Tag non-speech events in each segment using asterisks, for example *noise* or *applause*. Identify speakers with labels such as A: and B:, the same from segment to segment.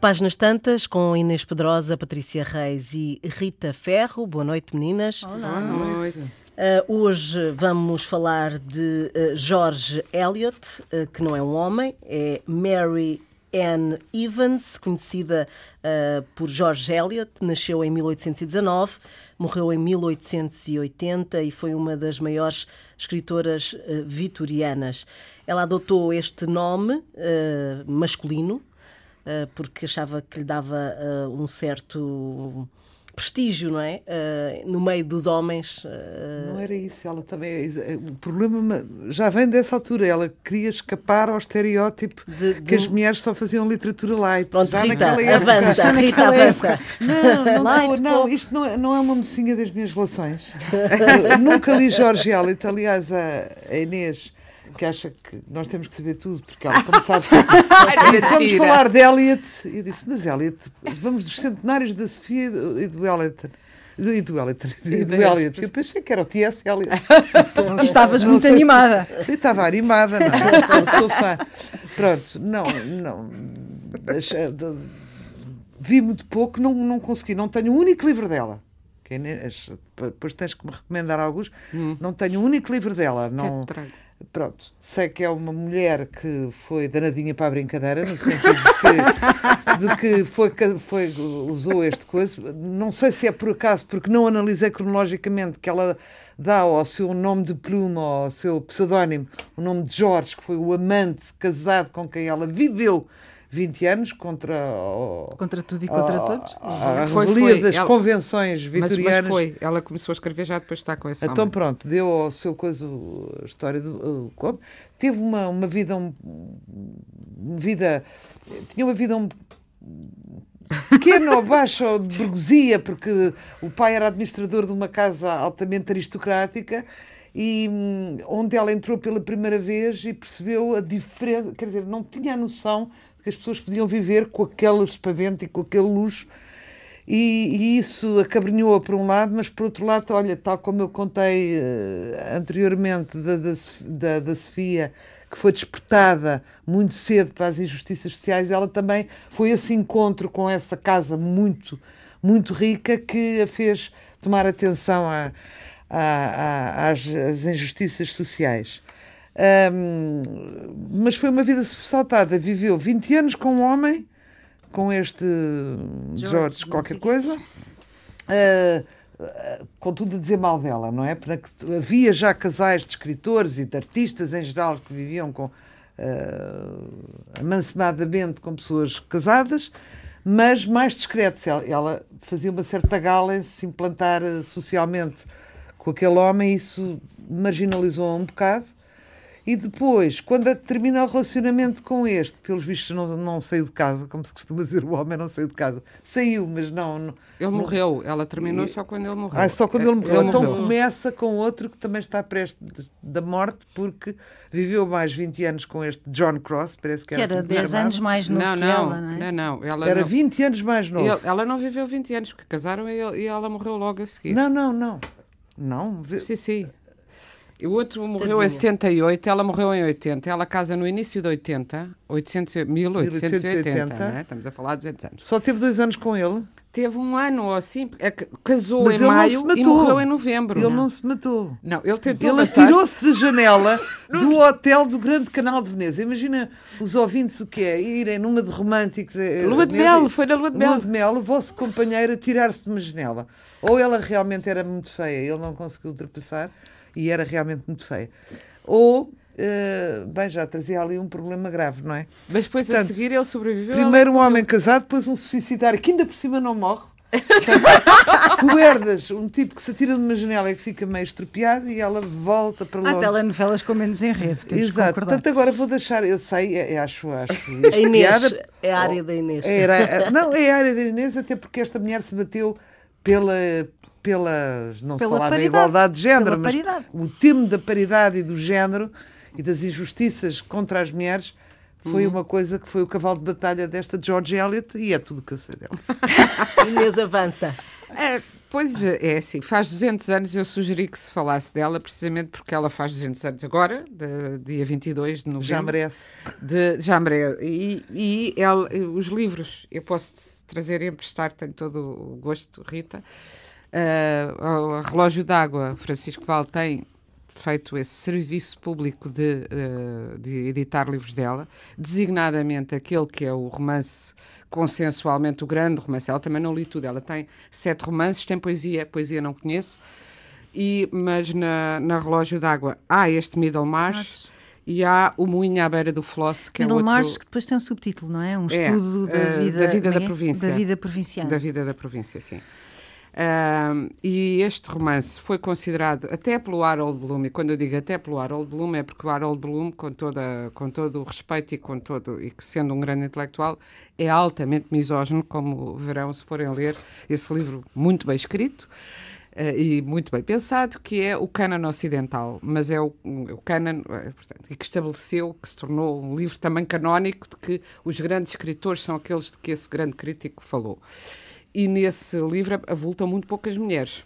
A: Páginas Tantas com Inês Pedrosa, Patrícia Reis e Rita Ferro. Boa noite, meninas.
B: Olá. Boa noite.
A: Uh, hoje vamos falar de uh, George Eliot, uh, que não é um homem, é Mary Anne Evans, conhecida por George Eliot, nasceu em 1819, morreu em 1880 e foi uma das maiores escritoras vitorianas. Ela adotou este nome masculino porque achava que lhe dava um certo prestígio, não é? Uh, no meio dos homens.
B: Uh... Não era isso, ela também. O problema já vem dessa altura. Ela queria escapar ao estereótipo de, de... que as mulheres só faziam literatura light.
A: Pronto, já Rita, avança, Rita, avança.
B: Não, não, light, não, não, isto não é, não é uma mocinha das minhas relações. *laughs* nunca li Jorge Eliot. Aliás, a Inês que acha que nós temos que saber tudo, porque ela começou a vamos falar de Eliot. E eu disse, mas Eliot, vamos dos centenários da Sofia e do Eliot. E do Eliot. E do Eliot. Eu pensei que era o T.S. Eliot.
C: E estavas muito animada.
B: Eu estava animada, não. Eu sou fã. Pronto, não, não. Vi muito pouco, não, não consegui. Não tenho um único livro dela. Depois tens que me recomendar alguns. Hum. Não tenho um único livro dela. Não. Pronto, sei que é uma mulher que foi danadinha para a brincadeira, no sentido de que, de que foi, foi, usou este coisa. Não sei se é por acaso, porque não analisei cronologicamente que ela dá ao seu nome de pluma, ao seu pseudónimo, o nome de Jorge, que foi o amante casado com quem ela viveu 20 anos contra o,
C: contra tudo e contra todos
B: a, a foi, foi. das ela, convenções vitorianas mas,
D: mas, foi ela começou a escrever já depois está com esse
B: então
D: homem.
B: pronto deu ao seu coisa a história do como teve uma uma vida um, uma vida tinha uma vida um pequena *laughs* ou baixa de burguesia porque o pai era administrador de uma casa altamente aristocrática e hum, onde ela entrou pela primeira vez e percebeu a diferença, quer dizer, não tinha a noção que as pessoas podiam viver com aquele espavento e com aquele luxo. E, e, isso acabrinhou por um lado, mas por outro lado, olha, tal como eu contei uh, anteriormente da, da, da, da Sofia, que foi despertada muito cedo para as injustiças sociais, ela também foi esse encontro com essa casa muito, muito rica que a fez tomar atenção a, a, a, às, às injustiças sociais. Um, mas foi uma vida sobressaltada. Viveu 20 anos com um homem, com este George, George qualquer coisa, uh, com tudo a dizer mal dela, não é? Porque havia já casais de escritores e de artistas em geral que viviam com, uh, amancemadamente com pessoas casadas, mas mais discretos. Ela, ela fazia uma certa gala em se implantar socialmente com aquele homem, e isso marginalizou um bocado. E depois, quando termina o relacionamento com este, pelos vistos não, não saiu de casa, como se costuma dizer, o homem não saiu de casa. Saiu, mas não. não
D: ele não... morreu, ela terminou e... só quando ele morreu.
B: Ah, só quando ele morreu. Ele então morreu. começa com outro que também está prestes da morte, porque viveu mais 20 anos com este John Cross, parece que,
C: que era. era 10 anos mais novo
D: não,
C: que
D: não,
C: ela,
D: não é? Não, não. Ela
B: era
D: não...
B: 20 anos mais novo.
D: Ele, ela não viveu 20 anos, porque casaram e, e ela morreu logo a seguir.
B: Não, não, não. Não.
D: Sim, sim. O outro morreu Tadinha. em 78, ela morreu em 80. Ela casa no início de 80, 800, 1880, 1880. Né? estamos a falar de 200 anos.
B: Só teve dois anos com ele?
D: Teve um ano ou assim, é casou Mas em maio e morreu em novembro.
B: Ele não, não se matou.
D: Não, ele tentou
B: Ele atirou-se de janela *laughs* do hotel do Grande Canal de Veneza. Imagina os ouvintes o que é, irem numa de românticos. Eh,
D: lua de mel, foi na lua de mel.
B: Lua de mel, o vosso companheiro atirar-se de uma janela. Ou ela realmente era muito feia, ele não conseguiu ultrapassar e era realmente muito feia. Ou Uh, bem, já trazia ali um problema grave, não é?
D: Mas depois Portanto, a seguir ele sobreviveu.
B: Primeiro um homem casado, depois um suicidário, que ainda por cima não morre. *laughs* tu herdas um tipo que se atira de uma janela e que fica meio estropiado e ela volta para longe.
C: Há telenovelas com menos enredo, temos
B: Exato. Portanto, agora vou deixar, eu sei, é, é, acho, acho.
A: A Inês, piada, é a área da Inês.
B: Era, não, é a área da Inês, até porque esta mulher se bateu pela, pela, não pela se falava paridade, igualdade de género, mas paridade. o tema da paridade e do género e das injustiças contra as mulheres foi uhum. uma coisa que foi o cavalo de batalha desta George Eliot e é tudo o que eu sei dela. *laughs*
A: Inês avança.
D: É, pois é, é assim, faz 200 anos eu sugeri que se falasse dela, precisamente porque ela faz 200 anos agora, de, dia 22 de novembro.
B: Já merece.
D: De, já merece. E, e ela, os livros, eu posso trazer e emprestar, tenho todo o gosto, Rita. Uh, a Relógio d'Água, Francisco Val tem feito esse serviço público de, uh, de editar livros dela, designadamente aquele que é o romance consensualmente o grande romance. Ela também não li tudo, ela tem sete romances, tem poesia, poesia não conheço, e, mas na, na Relógio d'Água há este Middlemarch. E há o Moinho à beira do Floss, que
C: Middlemarch,
D: é outro...
C: que depois tem um subtítulo, não é? Um é, estudo da
D: uh,
C: vida,
D: da, vida da
C: é?
D: província.
C: Da vida provinciana.
D: Da vida da província, sim. Uh, e este romance foi considerado até pelo Harold Bloom, e quando eu digo até pelo Harold Bloom é porque o Harold Bloom, com, toda, com todo o respeito e, com todo, e sendo um grande intelectual, é altamente misógino, como verão se forem ler esse livro muito bem escrito. Uh, e muito bem pensado, que é o Cânon Ocidental, mas é o, o Cânon, eh, portanto, que estabeleceu, que se tornou um livro também canónico de que os grandes escritores são aqueles de que esse grande crítico falou. E nesse livro avultam muito poucas mulheres.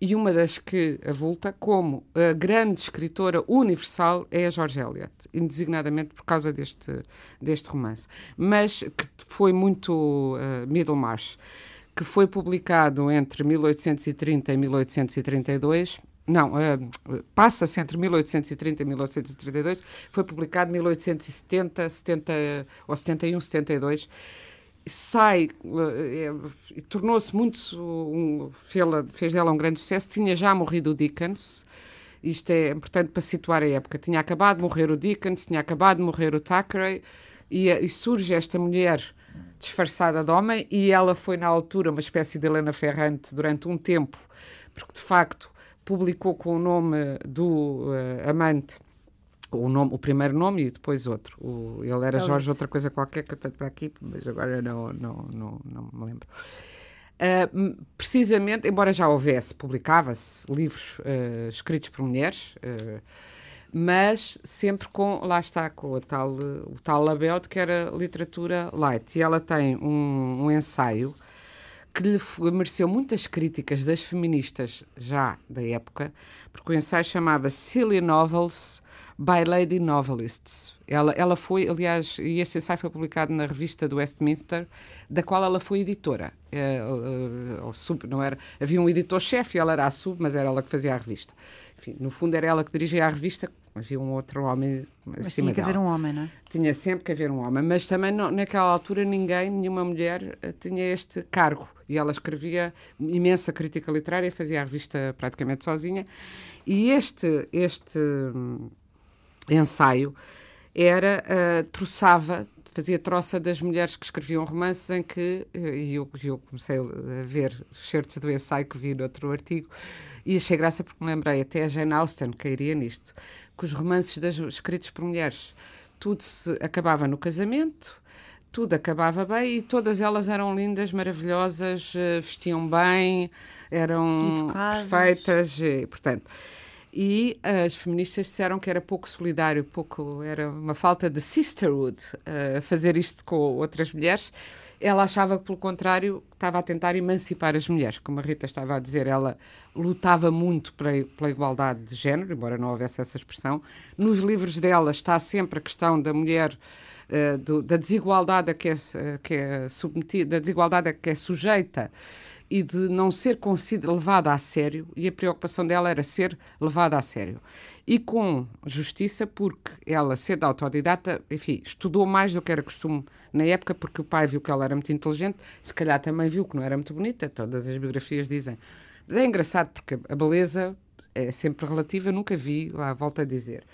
D: E uma das que avulta como a grande escritora universal é a George Eliot, indesignadamente por causa deste, deste romance. Mas que foi muito uh, Middlemarch, que foi publicado entre 1830 e 1832 não, uh, passa-se entre 1830 e 1832, foi publicado em 1870, 70, ou 71, 72, sai uh, uh, tornou-se muito um, fez dela um grande sucesso. Tinha já morrido o Dickens. Isto é importante para situar a época. Tinha acabado de morrer o Dickens tinha acabado de morrer o Thackeray e, e surge esta mulher disfarçada de homem e ela foi na altura uma espécie de Helena Ferrante durante um tempo porque de facto publicou com o nome do uh, amante o, nome, o primeiro nome e depois outro. O, ele era Jorge, outra coisa qualquer que eu tenho para aqui, mas agora não, não, não, não me lembro. Uh, precisamente, embora já houvesse, publicava-se livros uh, escritos por mulheres, uh, mas sempre com, lá está, com o tal, o tal label de que era literatura light. E ela tem um, um ensaio que lhe mereceu muitas críticas das feministas já da época, porque o ensaio chamava Silly Novels by Lady Novelists. Ela, ela foi, aliás, e este ensaio foi publicado na revista do Westminster, da qual ela foi editora. É, sub, não era, havia um editor-chefe, ela era a sub, mas era ela que fazia a revista. Enfim, no fundo era ela que dirigia a revista, havia um outro homem
C: mas tinha que
D: dela.
C: haver um homem, não é?
D: Tinha sempre que haver um homem, mas também não, naquela altura ninguém, nenhuma mulher uh, tinha este cargo. E ela escrevia imensa crítica literária, fazia a revista praticamente sozinha. E este, este hum, ensaio era, uh, troçava, fazia troça das mulheres que escreviam romances em que, uh, e eu, eu, comecei a ver certos do ensaio que vi no outro artigo, e achei graça porque me lembrei, até a Jane Austen cairia nisto, que os romances das, escritos por mulheres, tudo se acabava no casamento, tudo acabava bem e todas elas eram lindas, maravilhosas, uh, vestiam bem, eram perfeitas, e, portanto e as feministas disseram que era pouco solidário, pouco era uma falta de sisterhood uh, fazer isto com outras mulheres. Ela achava que, pelo contrário, estava a tentar emancipar as mulheres. Como a Rita estava a dizer, ela lutava muito pela, igualdade de género, embora não houvesse essa expressão. Nos livros dela está sempre a questão da mulher do, da desigualdade a que é, que é submetida, da desigualdade a que é sujeita e de não ser levada a sério, e a preocupação dela era ser levada a sério. E com justiça, porque ela, sendo autodidata, enfim, estudou mais do que era costume na época, porque o pai viu que ela era muito inteligente, se calhar também viu que não era muito bonita, todas as biografias dizem. Mas é engraçado, porque a beleza é sempre relativa, nunca vi, lá volto a dizer.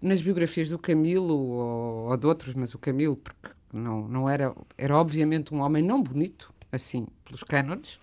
D: Nas biografias do Camilo ou, ou de outros, mas o Camilo, porque não, não era, era obviamente um homem não bonito, assim, pelos cânones.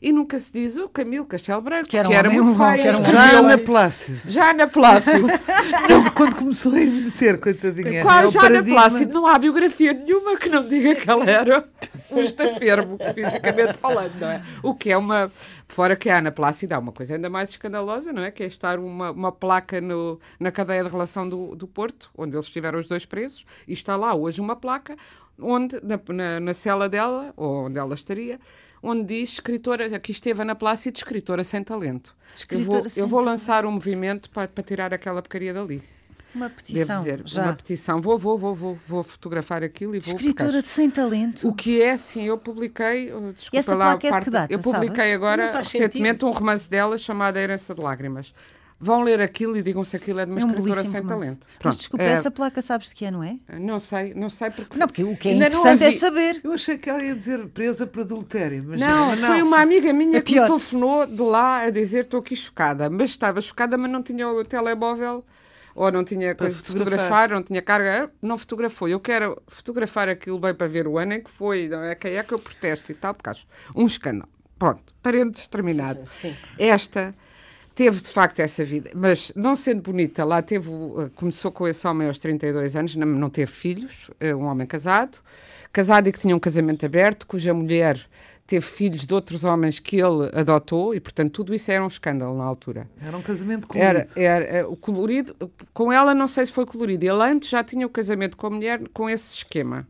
D: E nunca se diz o Camilo Castelo Branco, que era, que era muito feio.
B: Era um já Ana Plácido.
D: Já Ana Plácido. *laughs*
B: não, quando começou a envelhecer, coitadinha.
D: Quase já Ana Plácido. Não há biografia nenhuma que não diga que ela era um estafermo, fisicamente falando, não é? O que é uma... Fora que a Ana Plácido há uma coisa ainda mais escandalosa, não é? Que é estar uma, uma placa no, na cadeia de relação do, do Porto, onde eles estiveram os dois presos, e está lá hoje uma placa onde, na, na, na cela dela, ou onde ela estaria, onde diz escritora, aqui esteve Ana Plácido, escritora sem talento.
C: Escritora
D: eu vou, eu vou lançar um movimento para, para tirar aquela porcaria dali.
C: Uma
D: Devo
C: petição.
D: dizer,
C: já.
D: uma petição. Vou, vou, vou, vou, vou fotografar aquilo e vou.
C: Escritora de sem talento.
D: o que é, sim, eu publiquei. oh, Desculpa
C: essa
D: lá,
C: placa é de que data,
D: eu publiquei
C: sabes?
D: agora recentemente um romance dela chamado A Herança de Lágrimas. Vão ler aquilo e digam se aquilo é de uma
C: É um
D: escritora sem
C: romance.
D: talento.
C: Mas
D: Pronto,
C: desculpa,
D: eh,
C: essa placa sabes de que ano é?
D: Não sei, não sei porque.
C: Não, porque o que é
D: Ainda não
C: interessante é saber.
B: Eu achei que ela ia dizer presa por adultério, mas
D: Não,
B: mas
D: foi uma amiga minha
C: É
D: que me telefonou de lá a dizer estou aqui chocada. Mas estava chocada, mas não tinha o telemóvel ou não tinha
B: Para
D: coisa de
B: fotografar.
D: fotografar, não tinha carga, não fotografou. Eu quero fotografar aquilo bem para ver o ano em que foi, não é? Quem é que eu protesto e tal, porque acho um escândalo. Pronto, parênteses terminado.
A: Sim.
D: Esta teve de facto essa vida, mas não sendo bonita, lá teve, eh, começou com esse homem aos 32 anos, não, teve filhos, é um homem casado, casado e que tinha um casamento aberto, cuja mulher teve filhos de outros homens que ele adotou e, portanto, tudo isso era um escândalo na altura.
B: Era um casamento colorido.
D: Era, era eh, o colorido, com ela não sei se foi colorido, ele antes já tinha o casamento com a mulher com esse esquema.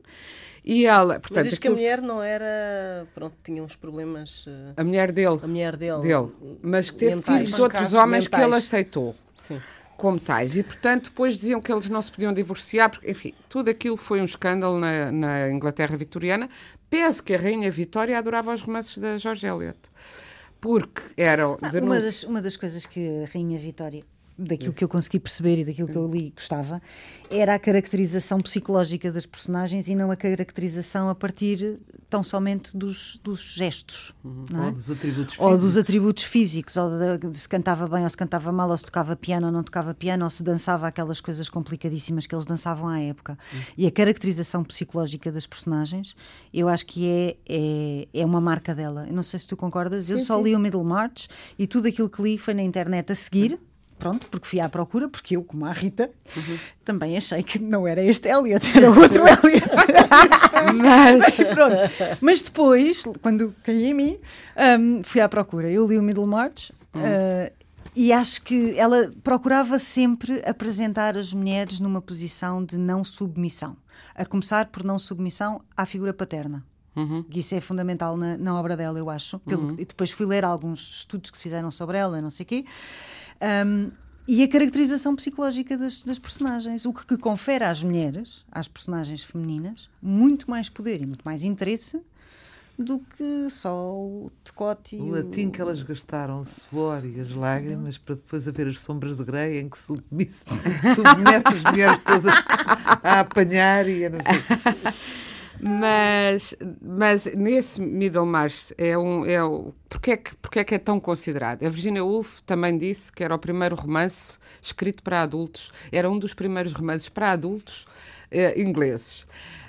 D: E ela, portanto,
A: Mas diz que a mulher não era. Pronto, tinha uns problemas. eh,
D: a mulher dele,
A: A mulher dele.
D: dele, mas que teve
A: mentais.
D: filhos de outros homens que ele
A: Mentais.
D: aceitou.
A: Sim.
D: como tais. E, portanto, depois diziam que eles não se podiam divorciar, porque, enfim, tudo aquilo foi um escândalo na, na Inglaterra vitoriana. Pese que a Rainha Vitória adorava os romances da George Eliot. Porque eram.
C: Ah, uma, das, uma das coisas que a Rainha Vitória, daquilo que eu consegui perceber e daquilo que eu li gostava, era a caracterização psicológica das personagens e não a caracterização a partir tão somente dos, dos gestos. Não é?
B: Ou dos atributos
C: Ou
B: físicos.
C: dos atributos físicos, ou de, se cantava bem ou se cantava mal, ou se tocava piano ou não tocava piano, ou se dançava aquelas coisas complicadíssimas que eles dançavam à época. E a caracterização psicológica das personagens, eu acho que é, é, é uma marca dela. Eu não sei se tu concordas, eu só li o Middlemarch e tudo aquilo que li foi na internet a seguir. Pronto, porque fui à procura, porque eu, como a Rita, também achei que não era este Elliot, era outro *laughs* Elliot.
D: Mas, *laughs*
C: Pronto. Mas depois, quando caí em mim, hum, fui à procura. Eu li o Middlemarch uh, e acho que ela procurava sempre apresentar as mulheres numa posição de não submissão. A começar por não submissão à figura paterna. Que Isso é fundamental na, na obra dela, eu acho. Pelo- E depois fui ler alguns estudos que se fizeram sobre ela, não sei o quê. Um, e a caracterização psicológica das, das personagens, o que, que confere às mulheres, às personagens femininas, muito mais poder e muito mais interesse do que só o decote
B: O latim que elas gastaram, o suor e as lágrimas, para depois haver as sombras de Grey em que submisse- *laughs* submete as mulheres todas a apanhar e a não sei.
D: Mas, mas nesse Middlemarch é um. É o, porque, é que, porque é que é tão considerado? A Virginia Woolf também disse que era o primeiro romance escrito para adultos, era um dos primeiros romances para adultos eh, ingleses.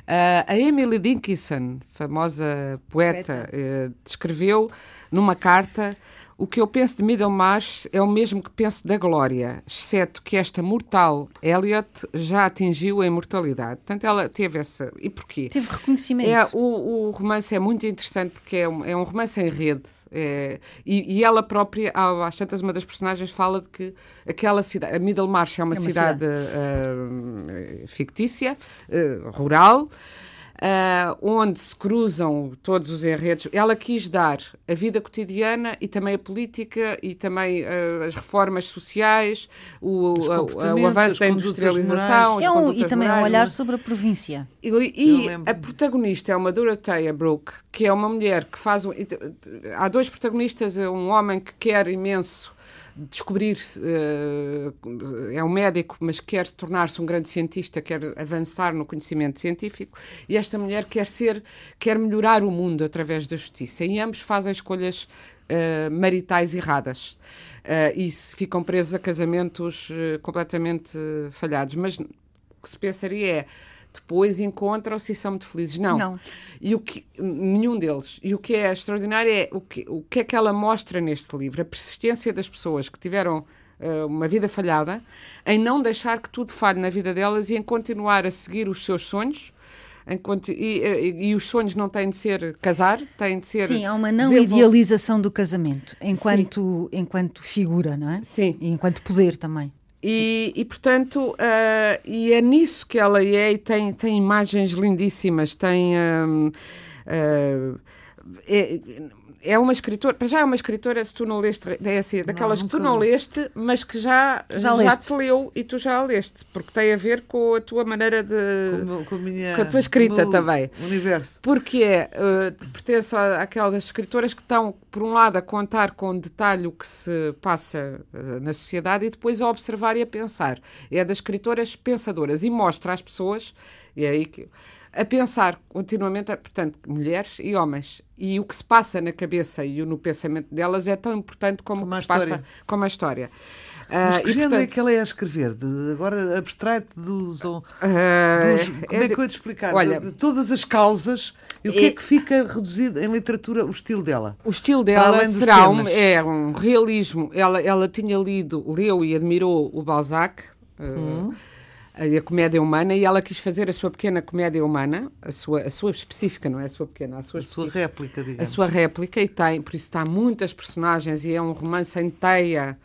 D: Ah, a Emily Dickinson, famosa poeta, eh, descreveu numa carta o que eu penso de Middlemarch é o mesmo que penso da Glória, exceto que esta mortal Elliot já atingiu a imortalidade. Portanto, ela teve essa. E porquê?
C: Teve reconhecimento.
D: É, o, o romance é muito interessante porque é um, é um romance em rede. é, e, e ela própria, às tantas, uma das personagens fala de que aquela cidade, a Middlemarch é uma,
C: É uma
D: cidade, ah, fictícia, ah, rural, ah, onde se cruzam todos os enredos. Ela quis dar a vida cotidiana e também a política e também ah, as reformas sociais, o, a- o avanço da industrialização,
C: É um- e também um
D: morais,
C: olhar sobre a província.
D: e, e a protagonista é uma Dorothea Brooke, que é uma mulher que faz. Um, há dois protagonistas: é um homem que quer imenso descobrir, eh, é um médico, mas quer tornar-se um grande cientista, quer avançar no conhecimento científico, e esta mulher quer ser, quer melhorar o mundo através da justiça. E ambos fazem escolhas eh, maritais erradas. Eh, e ficam presos a casamentos completamente falhados. Mas o que se pensaria é depois encontram-se e são muito felizes. Não.
C: Não.
D: E o que, nenhum deles. E o que é extraordinário é o que, o que é que ela mostra neste livro, a persistência das pessoas que tiveram eh, uma vida falhada, em não deixar que tudo falhe na vida delas e em continuar a seguir os seus sonhos. Enquanto, e, e- e os sonhos não têm de ser casar, têm de ser.
C: Sim, há uma não idealização do casamento enquanto, enquanto figura, não é?
D: Sim.
C: E enquanto poder também.
D: E, e, portanto, ah, e é nisso que ela é, e tem, tem imagens lindíssimas, tem. ah, é, é uma escritora, para já é uma escritora, se tu não leste, é assim, daquelas que tu não leste, mas que já,
C: Já
D: já, te leu e tu já a leste, porque tem a ver com a tua maneira de.
B: Com, com a minha,
D: com a tua escrita também.
B: Universo.
D: Porque é, eh, pertence à- àquelas escritoras que estão, por um lado, a contar com detalhe o que se passa eh, na sociedade e depois a observar e a pensar. É das escritoras pensadoras e mostra às pessoas, e é aí que. A pensar continuamente, portanto, mulheres e homens. E o que se passa na cabeça e no pensamento delas é tão importante como,
B: Como
D: o
B: a
D: que se passa
B: história.
D: como a história.
B: Mas
D: Ah,
B: que género é
D: portanto,
B: que ela é a escrever? De, agora abstrai-te dos, dos-
D: ah,
B: Como é
D: de-
B: que eu ia te explicar?
D: olha,
B: de, de todas as causas e o que é
D: É-
B: que fica reduzido em literatura, o estilo dela?
D: O estilo dela será um, é um realismo. Ela, ela tinha lido, leu e admirou o Balzac, eh, a, a comédia humana, e ela quis fazer a sua pequena comédia humana, a sua, a sua específica, não é a sua pequena, a sua
B: A sua réplica,
D: A
B: digamos.
D: sua réplica, e tem, por isso está muitas personagens, e é um romance em teia.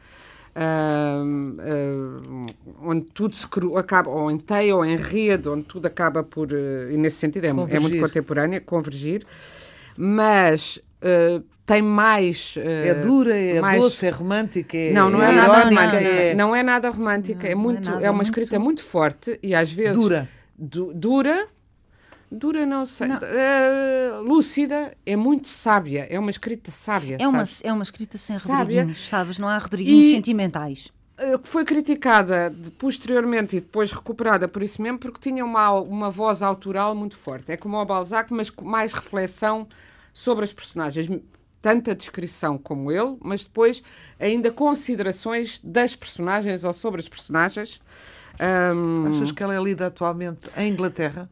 D: ahm, ahm, onde tudo se cru, acaba, ou em teia ou em rede, onde tudo acaba por, eh, e nesse sentido é, é muito contemporânea, convergir, mas eh, tem mais. eh,
B: É dura, é
D: mais-
B: doce, é romântica, é
D: Não, não é,
B: é
D: nada
B: irónica,
D: romântica.
B: é
D: Não é nada romântica. é,
C: Não, não é
D: muito,
C: nada,
D: é uma
C: muito-
D: escrita muito forte e às vezes.
B: dura.
D: Du- dura. Dura, não sei.
C: Não.
D: Eh, lúcida, é muito sábia. É uma escrita sábia.
C: É uma,
D: sabes?
C: é uma escrita sem
D: Sábia.
C: Rodriguinhos, sabes? Não há Rodriguinhos
D: E-
C: sentimentais.
D: Que foi criticada de- posteriormente e depois recuperada por isso mesmo, porque tinha uma, uma voz autoral muito forte. É como o Balzac, mas com mais reflexão sobre as personagens. Tanto a descrição como ele, mas depois ainda considerações das personagens ou sobre as personagens. Ahm,
B: Achas que ela é lida atualmente em Inglaterra?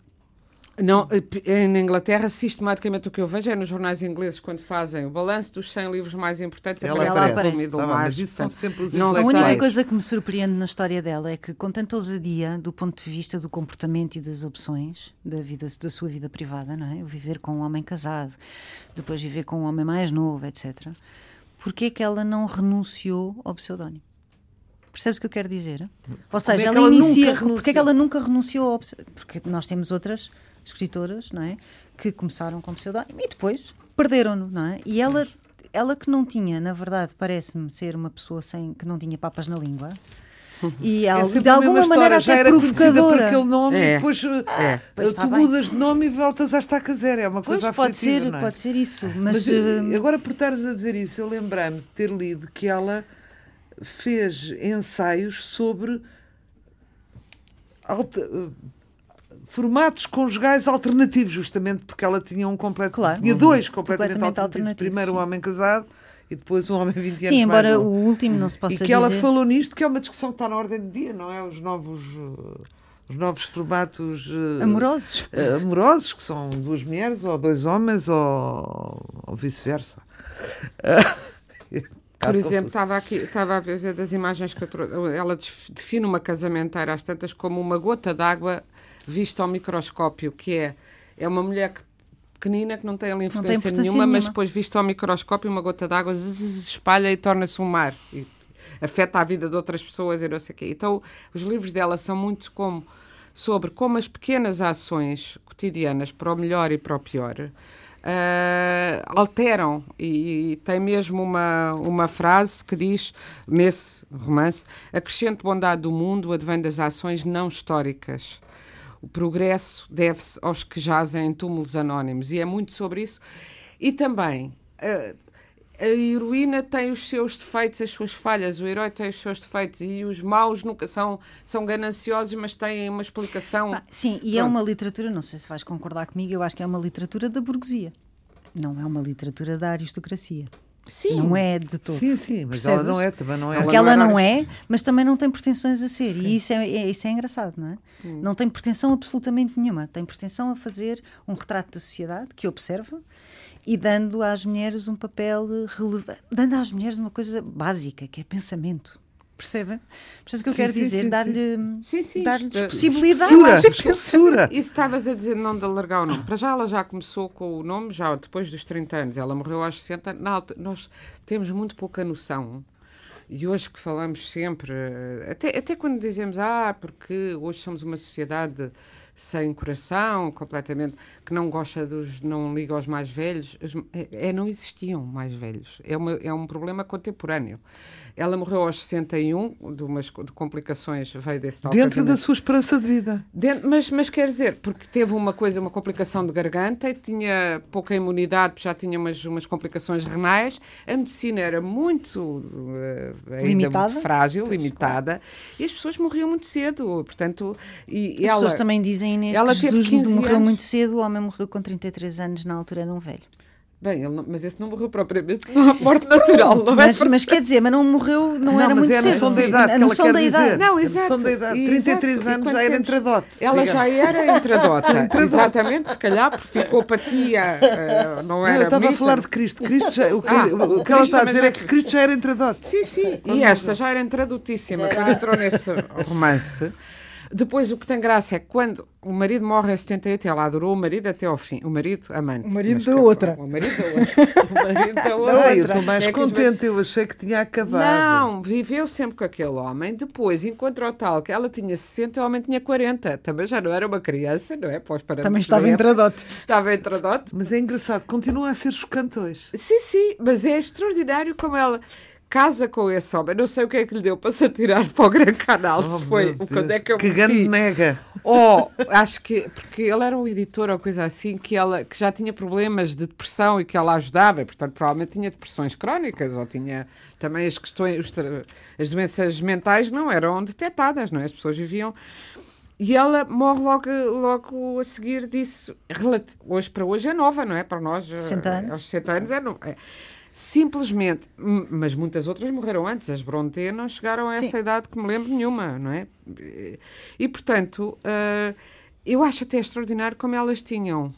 D: Não, eh, p- na Inglaterra, sistematicamente o que eu vejo é nos jornais ingleses, quando fazem o balanço dos 100 livros mais importantes,
B: Ela
D: aparece
C: aparece.
D: o Middlemarch,
B: Tá mas isso são sempre os
D: não
C: A única coisa que me surpreende na história dela é que, com tanta ousadia do ponto de vista do comportamento e das opções da, vida, da sua vida privada, não é? O viver com um homem casado, depois viver com um homem mais novo, etc. Porquê é que ela não renunciou ao pseudónimo? Percebes o que eu quero dizer? Ou seja,
B: é que
C: ela,
B: ela nunca
C: inicia.
B: renunciou?
C: Porque é que ela nunca renunciou ao pseudónimo? Porque nós temos outras escritoras, não é? Que começaram com pseudónimo e depois perderam-no, não é? E ela, ela que não tinha, na verdade, parece-me ser uma pessoa sem, que não tinha papas na língua. E
B: É
C: de alguma maneira
B: história. já
C: até
B: era conhecida por
C: provocadora.
B: aquele nome
D: É.
B: e depois eh,
C: Pois
B: tu mudas de nome e voltas à estaca zero. É uma
C: Pois
B: coisa
C: pode
B: aflitiva,
C: ser,
B: não é?
C: pode ser isso. Mas,
B: Mas eh,
C: eh,
B: agora por estares a dizer isso, eu lembrei-me de ter lido que ela fez ensaios sobre alta- formatos conjugais alternativos, justamente porque ela tinha um completo,
C: Claro.
B: tinha dois completamente,
C: Completamente
B: alternativos.
C: alternativos,
B: Primeiro um homem casado e depois um homem 20 anos
C: sim, embora o último não se
B: E
C: possa
B: que ela
C: dizer.
B: falou nisto, que é uma discussão que está na ordem do dia, não é? Os novos, os novos formatos eh,
C: Amorosos.
B: eh, amorosos, que são duas mulheres ou dois homens ou, ou vice-versa. *laughs*
D: Por exemplo, estava aqui, estava a ver das imagens que eu trouxe. Ela def- define uma casamenteira às tantas como uma gota d'água vista ao microscópio, que é, é uma mulher que- pequenina que não tem ali influência,
C: importância
D: nenhuma, mas
C: nenhuma.
D: depois vista ao microscópio uma gota d'água espalha e torna-se um mar. E afeta a vida de outras pessoas e não sei o quê. Então, os livros dela são muito como sobre como as pequenas ações cotidianas, para o melhor e para o pior, ah, alteram. E, e tem mesmo uma, uma frase que diz, nesse romance, a crescente bondade do mundo advém das ações não históricas. O progresso deve-se aos que jazem em túmulos anónimos. E é muito sobre isso. E também. ah, a heroína tem os seus defeitos, as suas falhas, o herói tem os seus defeitos e os maus nunca são, são gananciosos, mas têm uma explicação.
C: Ah, sim, e é
D: Pronto.
C: uma literatura, não sei se vais concordar comigo, eu acho que é uma literatura da burguesia. Não é uma literatura da aristocracia.
D: Sim.
C: Não é de todo.
B: Sim, sim, mas
C: Percebes?
B: ela não é, também não é.
C: Porque
D: Ela
C: ela
D: não
C: não
D: era
C: é, mas também não tem pretensões a ser. E isso é, é- isso é engraçado, não é?
B: Hum.
C: Não tem pretensão absolutamente nenhuma. Tem pretensão a fazer um retrato da sociedade que observa e dando às mulheres um papel relevante. Dando às mulheres uma coisa básica, que é pensamento. Percebem? Percebes o que eu
B: Sim,
C: quero
B: sim,
C: dizer? Dar-lhe
D: Sim, sim,
C: dar-lhes
D: isto-
C: possibilidade.
B: Espessura, espessura.
D: Isso estavas a dizer não de alargar o nome. Para já ela já começou com o nome, já depois dos 30 anos. Ela morreu aos 60. Na alta- nós temos muito pouca noção. E hoje que falamos sempre, até, até quando dizemos, ah, porque hoje somos uma sociedade sem coração, completamente, que não gosta dos, não liga aos mais velhos. É, é, não existiam mais velhos. É, uma, é um problema contemporâneo. Ela morreu aos 61, de umas de complicações, veio desse tal
B: Dentro casamento. da sua esperança de vida.
D: Dentro, mas, mas quer dizer, porque teve uma coisa, uma complicação de garganta e tinha pouca imunidade, já tinha umas, umas complicações renais. A medicina era muito, uh, ainda limitada? muito frágil, pois, limitada, claro. e as pessoas morriam muito cedo. Portanto, e,
C: as ela, pessoas também dizem, Inês, ela que Jesus morreu anos. muito cedo, o homem morreu com 33 anos, na altura era um velho.
D: Bem, não, mas esse não morreu propriamente não, *laughs* morte natural, não,
C: não é? Mas, mas, quer dizer, mas não morreu, não, não era muito cedo.
B: Não, mas é a noção da idade
C: a
B: quer
C: da idade.
D: Não, exato.
B: A da idade. 33 exato. anos já era entradote.
D: Ela já era entradota. *laughs* Exatamente, se calhar, porque ficou apatia, uh, não era
B: Eu estava a falar de Cristo. Cristo já, o que, ah, o que ela está a dizer é que Cristo já era entradote.
D: Sim, sim. E esta já era entradotíssima. Quando entrou nesse romance... Depois, o que tem graça é que quando o marido morre em 78, ela adorou o marido até ao fim. O marido, amante.
C: O marido da outra. *laughs*
D: O marido da outra. o marido da outra.
B: Não, eu estou mais é contente, eu achei que tinha acabado.
D: Não, viveu sempre com aquele homem. Depois encontrou tal que ela tinha 60 e o homem tinha 40. Também já não era uma criança, não é? Pós
C: Também estava em tradote.
D: Estava em tradote.
B: Mas é engraçado, continua a ser chocante hoje.
D: Sim, sim, mas é extraordinário como ela casa com esse homem. Não sei o que é que lhe deu para se atirar para o Gran Canal. Oh, se foi quando é que eu
B: Que grande nega.
D: Ou, oh, *laughs* acho que, porque ele era um editor ou coisa assim, que, ela, que já tinha problemas de depressão e que ela ajudava, portanto, provavelmente tinha depressões crónicas ou tinha também as questões, os, as doenças mentais não eram detectadas, não é? As pessoas viviam. E ela morre logo, logo a seguir disso. Hoje para hoje é nova, não é? Para nós,
C: 60 anos,
D: aos 60 anos é, é simplesmente, mas muitas outras morreram antes, as Bronte não chegaram a Sim. essa idade que me lembro nenhuma, não é? E, portanto, uh, eu acho até extraordinário como elas tinham,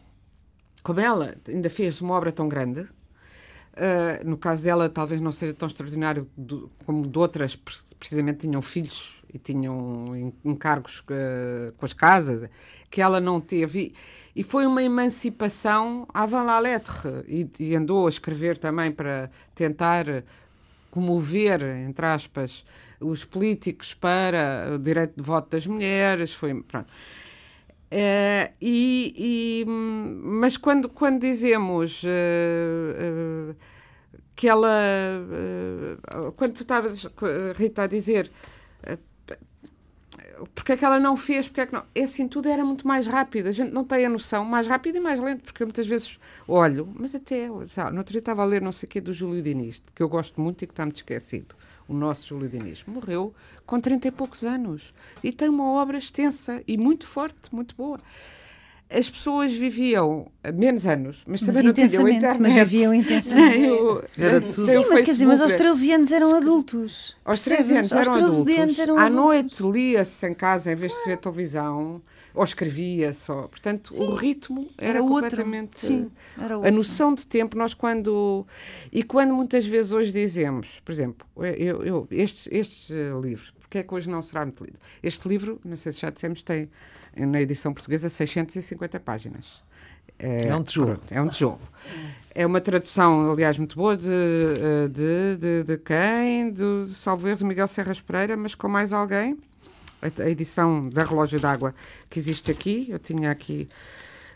D: como ela ainda fez uma obra tão grande, uh, no caso dela talvez não seja tão extraordinário do, como de outras, precisamente tinham filhos e tinham encargos uh, com as casas, que ela não teve e foi uma emancipação avant la lettre. E, e andou a escrever também para tentar comover, entre aspas, os políticos para o direito de voto das mulheres. Foi, pronto. É, e, e, mas quando, quando dizemos uh, uh, que ela. Quando tu estavas, Rita, a dizer porque é que ela não fez, porque é que não. É assim, tudo era muito mais rápido, a gente não tem a noção, mais rápido e mais lento, porque muitas vezes olho, mas até, sabe, no outro dia estava a ler não sei o quê do Júlio Diniz, que eu gosto muito e que está-me esquecido. O nosso Júlio Diniz morreu com 30 e poucos anos e tem uma obra extensa e muito forte, muito boa as pessoas viviam menos anos, mas também mas não tinham internet.
C: Mas viviam *laughs* intensamente. o,
B: era tudo.
C: Sim, mas quer dizer, mas aos 13 anos eram adultos.
D: Aos 13 anos eram aos adultos. Anos eram à noite lia-se em casa em vez de ver televisão, ou escrevia só. Portanto, Sim. o ritmo era, era completamente. Sim, era outro. A noção de tempo, nós quando. E quando muitas vezes hoje dizemos, por exemplo, eu, eu, este, este livro, porque é que hoje não será muito lido? Este livro, não sei se já dissemos, tem na edição portuguesa 650 páginas.
B: É, é um tijolo.
D: Pronto, é um tijolo. É uma tradução, aliás, muito boa de, de, de, de quem? Do salvo erro de Miguel Serras Pereira, mas com mais alguém. A, a edição da Relógio d'Água que existe aqui. Eu tinha aqui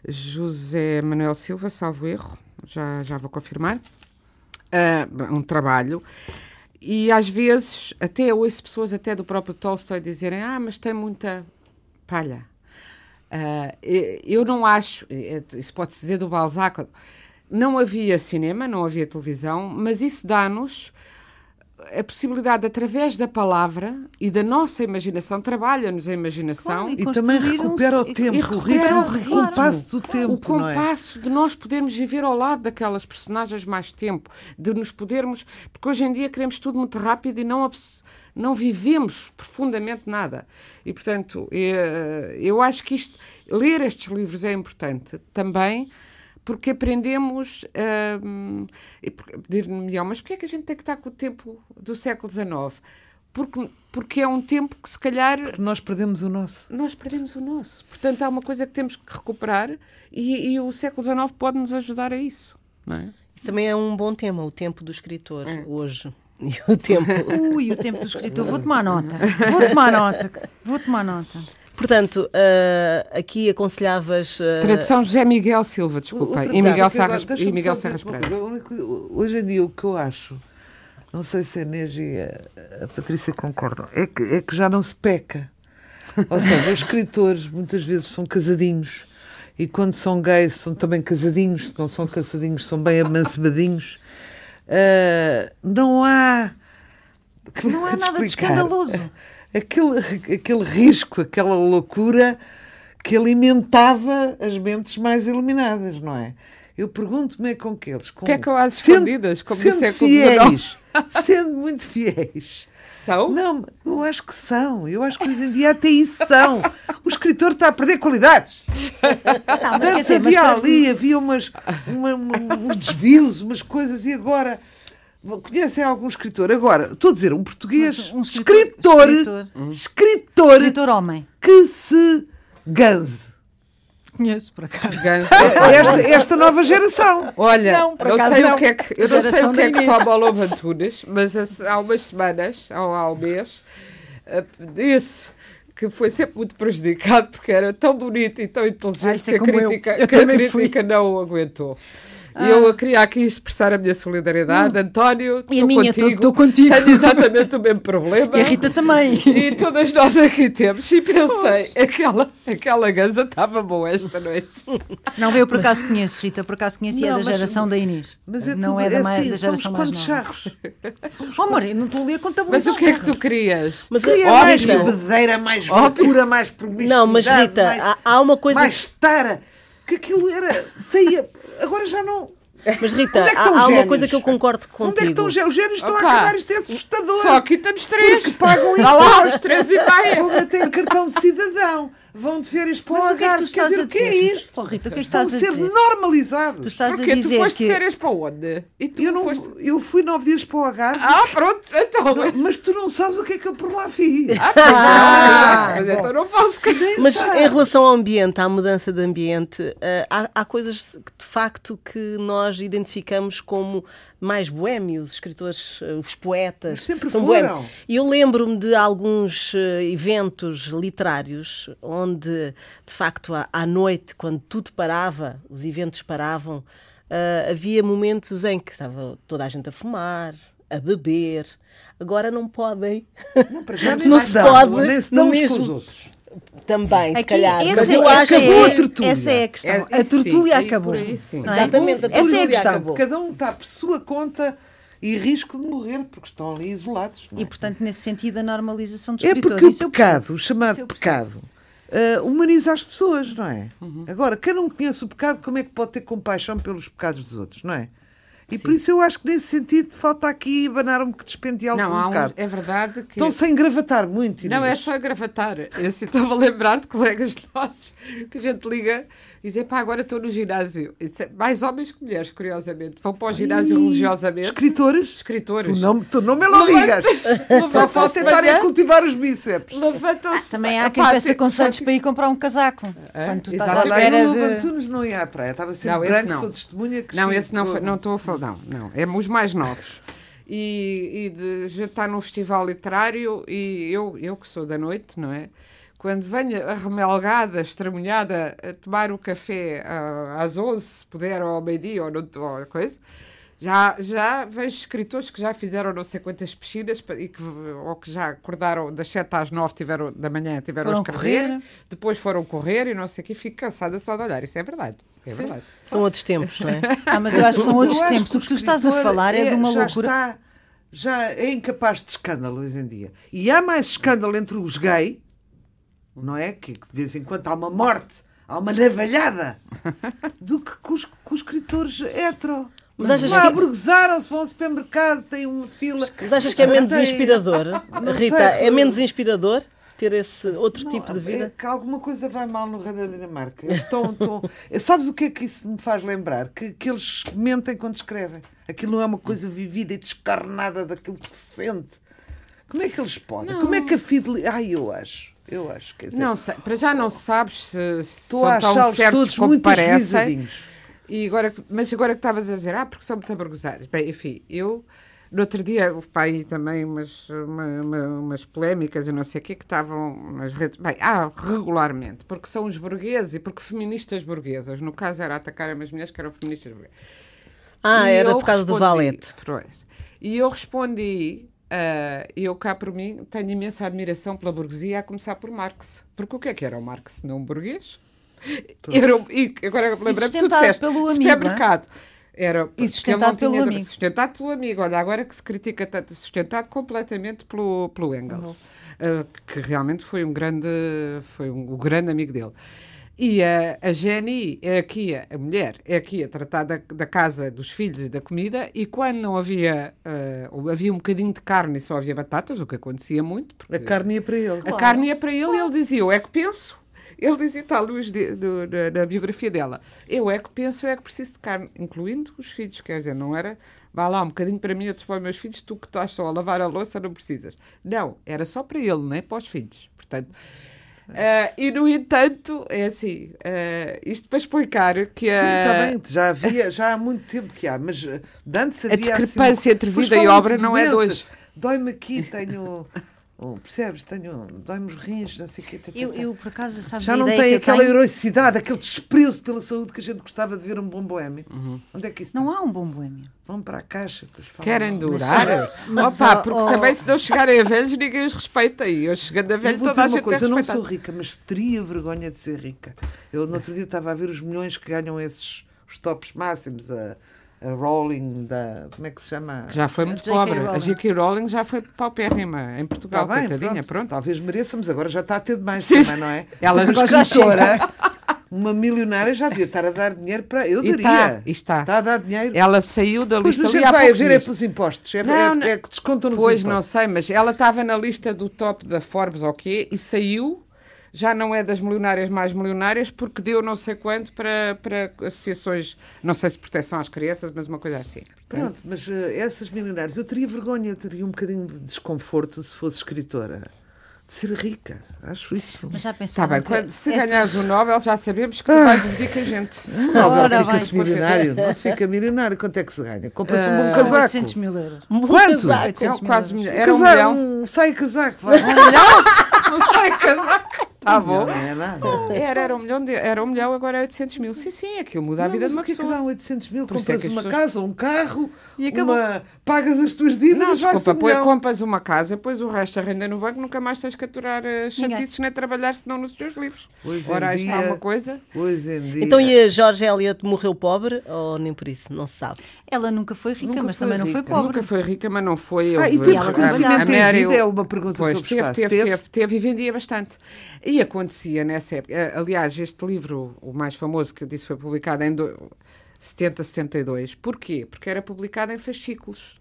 D: José Manuel Silva, salvo erro, já, já vou confirmar. Uh, um trabalho. E às vezes, até ouço pessoas até do próprio Tolstói dizerem ah, mas tem muita palha Uh, eu não acho, isso pode-se dizer do Balzac, não havia cinema, não havia televisão, mas isso dá-nos a possibilidade, através da palavra e da nossa imaginação, trabalha-nos a imaginação.
B: Claro, e, e também recupera o tempo, recupera, o ritmo, o compasso do tempo.
D: O compasso
B: é?
D: de nós podermos viver ao lado daquelas personagens mais tempo, de nos podermos. Porque hoje em dia queremos tudo muito rápido e não não vivemos profundamente nada. E, portanto, eh, eu acho que isto, ler estes livros é importante também porque aprendemos uh, pedir-me mas porquê é que a gente tem que estar com o tempo do século XIX? Porque, porque é um tempo que se calhar
B: porque nós perdemos o nosso
D: nós perdemos o nosso portanto há uma coisa que temos que recuperar e, e o século XIX pode nos ajudar a isso não é?
A: Isso também é um bom tema o tempo do escritor é. hoje *laughs* e o tempo.
C: Ui, o tempo do escritor. Vou tomar nota. Vou tomar nota. Vou tomar nota.
A: Portanto, ah, aqui aconselhavas. ah,
D: Tradução José Miguel Silva, desculpem.
B: Outra
D: E Miguel,
B: agora-
D: Serras, e Miguel Serras Pereira.
B: Hoje em dia o que eu acho, não sei se a Inês e a, a Patrícia concordam, é que, é que já não se peca. Ou seja, os escritores muitas vezes são casadinhos e quando são gays são também casadinhos, se não são casadinhos são bem amancebadinhos. Ah, não há.
C: Não há *laughs* nada de escandaloso.
B: Aquele, aquele risco, aquela loucura que alimentava as mentes mais iluminadas, não é? Eu pergunto-me é com que eles. Com,
D: Que é que eu às
B: sendo-
D: escondidas, como
B: sendo fiéis, sendo muito fiéis.
D: São?
B: Não, eu acho que são. Eu acho que hoje em dia até isso são. O escritor está a perder qualidades.
C: Não, mas quer
B: Antes
C: dizer, mas
B: havia
C: para-
B: ali, havia umas, uma- uma- uns desvios, umas coisas, e agora. Conhecem algum escritor? Agora, estou a dizer, um português
C: Mas um escritor-
B: escritor,
C: escritor.
B: escritor,
C: Escritor homem.
B: que se ganze.
C: Conheço, por acaso.
D: Ganso. *laughs*
B: Esta, esta nova geração.
D: Olha,
C: Não,
D: não, sei
C: não.
D: o que é que, eu não sei o que é que toma o Lobo Antunes, mas há- há umas semanas, ou há um mês, eh, disse que foi sempre muito prejudicado porque era tão bonito e tão inteligente
C: Ah, é
D: que, a
C: como eu.
D: crítica,
C: Eu
D: que a crítica não o aguentou. E eu queria aqui expressar a minha solidariedade. António,
C: E a
D: estou contigo.
C: tô contigo.
D: Tenho exatamente o mesmo problema.
C: E a Rita também.
D: E todas nós aqui temos. E pensei, aquela, aquela ganza estava boa esta noite.
C: Não, eu por acaso conheço, Rita, por acaso conheço e é
B: Não,
C: da
B: mas-
C: geração da Inês.
B: Mas é
C: não
B: tudo
C: é da, mai-
B: assim,
C: da
B: somos
C: geração mais
B: quantos
C: nova.
B: charros?
C: Oh, amor, eu não estou ali a
D: Mas
C: contabilizar.
D: o que é que tu querias?
A: Mas,
B: Queria
A: ó,
B: mais
A: Rita,
B: bebedeira, mais
D: Óbvio.
B: loucura, mais promiscuidade.
A: Não, mas Rita,
B: mais,
A: há, há uma coisa.
B: mais tara. Que aquilo era. saía. Agora já não.
A: Mas Rita,
B: Onde é que
A: há,
B: estão os
A: há uma coisa que eu concordo
B: Onde é que
A: contigo.
B: estão os génios? Os génios estão a acabar, isto é assustador.
D: Só aqui estamos três.
B: Porque pagam
D: Vá lá aos três e meia.
B: Porra, têm cartão de cidadão. Vão de férias para o
C: Mas o que é que tu
B: Algarve.
C: Estás
B: dizer,
C: a
B: o que é
C: dizer?
B: isto?
C: Oh, Rita, o que é que
B: a
C: estás a
B: ser
C: dizer?
B: normalizados.
C: Tu estás
D: Porque
C: a
D: tu
C: dizer
D: foste de férias para onde? E tu
B: Eu, não,
D: foste...
B: eu fui nove dias para o Algarve.
D: Ah, pronto, então.
B: Não, mas tu não sabes o que é que eu por lá fiz.
D: Ah,
C: Ah,
D: mas então não faço que nem
A: Mas
B: sabe.
A: em relação ao ambiente, à mudança de ambiente, eh, há, há coisas que, de facto que nós identificamos como mais boémios, os escritores, eh, os poetas.
B: Sempre
A: são
B: foram.
A: boémios. E eu lembro-me de alguns eh, eventos literários onde, de facto, à, noite, quando tudo parava, os eventos paravam, eh, havia momentos em que estava toda a gente a fumar, a beber. Agora não podem.
B: Não, já *laughs* nem
A: Não
B: se
A: pode,
B: nem se dão uns com
A: mesmo-
B: os outros.
A: Também, se
C: Aqui,
A: calhar.
C: essa,
A: Mas eu
C: essa
A: acho
B: acabou a
C: é,
B: tertúlia.
C: essa é a questão.
D: É,
C: a tertúlia
D: sim,
C: acabou.
D: aí,
C: é?
A: Exatamente, a
C: Essa é a
A: tertúlia
C: questão.
A: acabou.
B: Cada um está por sua conta e risco de morrer, porque estão ali isolados. é?
C: E, portanto, nesse sentido, a normalização dos
B: É porque o
C: eu
B: pecado, o chamado
C: eu
B: pecado, ah, humaniza as pessoas, não é?
C: Uhum.
B: Agora, quem não conhece o pecado, como é que pode ter compaixão pelos pecados dos outros, não é? E por isso eu acho que nesse sentido falta aqui abanar-me que despenteá-los
D: Não,
B: um
D: há um,
B: bocado.
D: é verdade que.
B: Estão sem gravatar muito.
D: Não, é
B: Inês.
D: só gravatar. Eu assim, estava a lembrar de colegas *laughs* nossos que a gente liga e diz: pá, agora estou no ginásio. Mais homens que mulheres, curiosamente. Vão para o ginásio
B: Ih,
D: religiosamente.
B: Escritores?
D: Escritores.
B: Tu não, tu não me lo digas. *laughs* Só falta tentarem cultivar os bíceps.
D: Levantam-se.
C: Também há quem
D: Pá,
C: peça conselhos para ir comprar um casaco.
D: É,
C: Quando tu estás à espera
B: o
C: de...
B: Não ia à praia, estava sempre
D: Não,
B: branco,
D: não.
B: sou testemunha que
D: Não, esse não estou a falar. Não, não. É os mais novos. E, e de já estar num festival literário e eu, eu que sou da noite, não é? Quando venho arremelgada, estremunhada, a tomar o café ah, às 11, se puder, ou ao meio-dia, ou, ou coisa, já, já vejo escritores que já fizeram não sei quantas piscinas e que, ou que já acordaram das 7 às 9 tiveram, da manhã tiveram
C: Foram
D: a escrever,
C: correr.
D: depois foram correr e não sei o quê, fico cansada só de olhar. Isso é verdade. É verdade.
A: São outros tempos, não é? *laughs*
C: Ah, mas eu acho que são outros tempos.
B: que
C: O que tu estás a falar é, de uma
B: já
C: loucura.
B: Está, já é incapaz de escândalo hoje em dia. E há mais escândalo entre os gays, não é? Que de vez em quando há uma morte, há uma navalhada, *laughs* do que com os, com os escritores hetero.
A: Mas
B: Mas
A: achas
B: lá
A: que-
B: aburguesaram-se, vão ao supermercado, têm uma fila.
A: Mas achas que é menos
B: Tem-
A: inspirador? *laughs*
B: Não
A: Rita,
B: sei,
A: é menos inspirador ter esse outro
B: Não,
A: tipo de
B: É
A: vida?
B: que alguma coisa vai mal no rei da Dinamarca. Eles estão, estão... Sabes o que é que isso me faz lembrar? Que, que eles mentem quando escrevem. Aquilo não é uma coisa vivida e descarnada daquilo que se sente. Como é que eles podem? Como é que a fidelidade. Ai, eu acho. Eu acho. Quer dizer,
D: Não sei, para já não sabes se, se
B: estou
D: são
B: a
D: tão
B: achá-los
D: certos
B: todos
D: como
B: muito
D: parecem. E agora, mas agora que estavas a dizer, ah, porque são muito aburguesados. Bem, enfim, eu No outro dia, houve para aí também umas, uma- uma- umas polémicas e não sei o quê que estavam nas redes. Bem, ah, regularmente, porque são os burgueses e porque feministas burguesas. No caso, era atacar as mulheres que eram feministas burguesas.
A: Ah,
D: E
A: era por causa do
D: respondi-
A: valete.
D: Pois. E eu respondi, ah, eu cá por mim tenho imensa admiração pela burguesia, a começar por Marx. Porque o que é que era o Marx? Não um burguês? *laughs* Era, um- e agora lembrei-me que tu
C: sustentado
D: disseste,
C: pelo amigo,
D: supermercado. Era,
C: E
D: ele
C: sustentado pelo
D: tinha-
C: amigo.
D: Sustentado pelo amigo. Olha, agora que se critica tanto, sustentado completamente pelo, pelo Engels, ah, que realmente foi um grande, foi um, o grande amigo dele. E a, a Jenny é aqui, a mulher, é aqui a tratar da, da casa, dos filhos e da comida, e quando não havia, ou havia um bocadinho de carne e só havia batatas, o que acontecia muito, porque
B: A carne ia para ele.
D: a carne ia para ele e ele dizia, eu é que penso. Ele dizia, está à luz de- do- da, da biografia dela, eu é que penso, eu é que preciso de carne, incluindo os filhos, quer dizer, não era, vá lá um bocadinho para mim, outros para os meus filhos, tu que estás só a lavar a louça não precisas. Não, era só para ele, nem para os filhos. Portanto, ah, e no entanto, é assim, ah, isto para explicar que
B: Sim,
D: a,
B: bem, já havia, já há muito tempo que há, mas eh, antes
D: A
B: havia
D: discrepância
B: assim,
D: entre vida e obra não é de hoje.
B: Dói-me aqui, tenho. *laughs* oh, percebes? Tenho. Dói-me os rins, não sei o quê. tá, tá,
C: Eu,
B: tá.
C: eu, por acaso, sabes
B: Já não tem aquela
C: tenho?
B: heroicidade, aquele desprezo pela saúde que a gente gostava de ver um bom boémio.
D: Uhum.
B: Onde é que isso
C: Não
B: está?
C: há um bom boêmio.
B: Vão para a caixa.
D: Querem
B: mal.
D: durar?
C: mas,
D: Opa, porque
C: ó,
D: também se não chegarem a velhos, ninguém os respeita. E eu chegando a
B: Eu
D: velho,
B: vou
D: toda a
B: dizer uma
D: gente
B: coisa,
D: é
B: eu não sou rica, mas teria vergonha de ser rica. Eu no outro dia estava a ver os milhões que ganham esses os tops máximos, a, a Rowling da. Como é que se chama?
D: Já foi muito pobre. A
C: Rowling.
D: J.K. Rowling já foi paupérrima em Portugal,
B: Tá bem,
D: coitadinha,
B: pronto.
D: pronto.
B: Talvez mereçamos, agora já está a ter demais
D: Sim.
B: também, não é? *laughs*
D: Ela
B: uma
D: agora já
B: uma milionária já devia estar a dar dinheiro para. Eu
D: E
B: daria.
D: está, está.
B: Está a dar dinheiro.
D: Ela saiu da
B: Pois
D: lista
B: a
D: há
B: vai a
D: poucos
B: ver é
D: dias.
B: pelos impostos. É,
D: Não,
B: é-
D: não.
B: é que descontam nos
D: Pois, não
B: impostos.
D: sei, mas ela estava na lista do top da Forbes quê e saiu. Já não é das milionárias mais milionárias porque deu não sei quanto para, para associações, não sei se proteção às crianças, mas uma coisa assim.
B: Pronto, mas eh, essas milionárias, eu teria vergonha, eu teria um bocadinho de desconforto se fosse escritora. De ser rica, acho isso.
C: Mas já
D: Está
C: pensaram
D: bem,
C: que
D: quando, se ganhares o Nobel já sabemos que tu
B: Ah.
D: vais dividir com a gente. *laughs*
B: Nobel
C: Ora
B: fica-se
C: bem.
B: milionário. Não se fica milionário. Quanto é que se ganha? Compra-se um bom
C: São
B: casaco.
C: 800 mil euros.
B: Quanto?
A: Casaco.
C: 800
D: É
C: mil
D: quase
C: euros.
D: milhão. Era um
B: Casaco,
D: milhão.
B: um sai casaco. Vai.
D: Não sei casar.
B: Não é nada.
D: Era, era, um milhão de, era um milhão, agora é 800 mil. Sim, sim, aquilo muda a
B: Não,
D: vida
B: mas
D: de uma
B: que é que
D: pessoa.
B: dá 800 mil?
D: Por é
B: Compras
D: que as
B: uma
D: pessoas-
B: casa, um carro,
C: E acabou.
B: uma... pagas as tuas dívidas,
D: Não,
B: vai
D: desculpa,
B: um
D: põe,
B: milhão.
D: compras uma casa, depois o resto a renda no banco, nunca mais tens que aturar chatices nem trabalhar senão nos teus livros.
B: Hoje
D: Ora, aí está
B: dia-
D: uma coisa.
B: Hoje em dia.
A: Então e a George Eliot morreu pobre ou nem por isso? Não se sabe.
C: Ela nunca foi rica,
B: Nunca
C: mas
B: foi
C: também não foi
B: rica.
C: pobre.
D: Nunca foi rica, mas não foi.
B: Ah, e teve reconhecimento
C: a
B: em vida? É uma pergunta
D: Pois,
B: que eu
D: teve, teve, teve, teve e vendia bastante. E acontecia nessa época. eh, Aliás, este livro, o mais famoso que eu disse, foi publicado em do- 70, 72. Porquê? Porque era publicado em fascículos.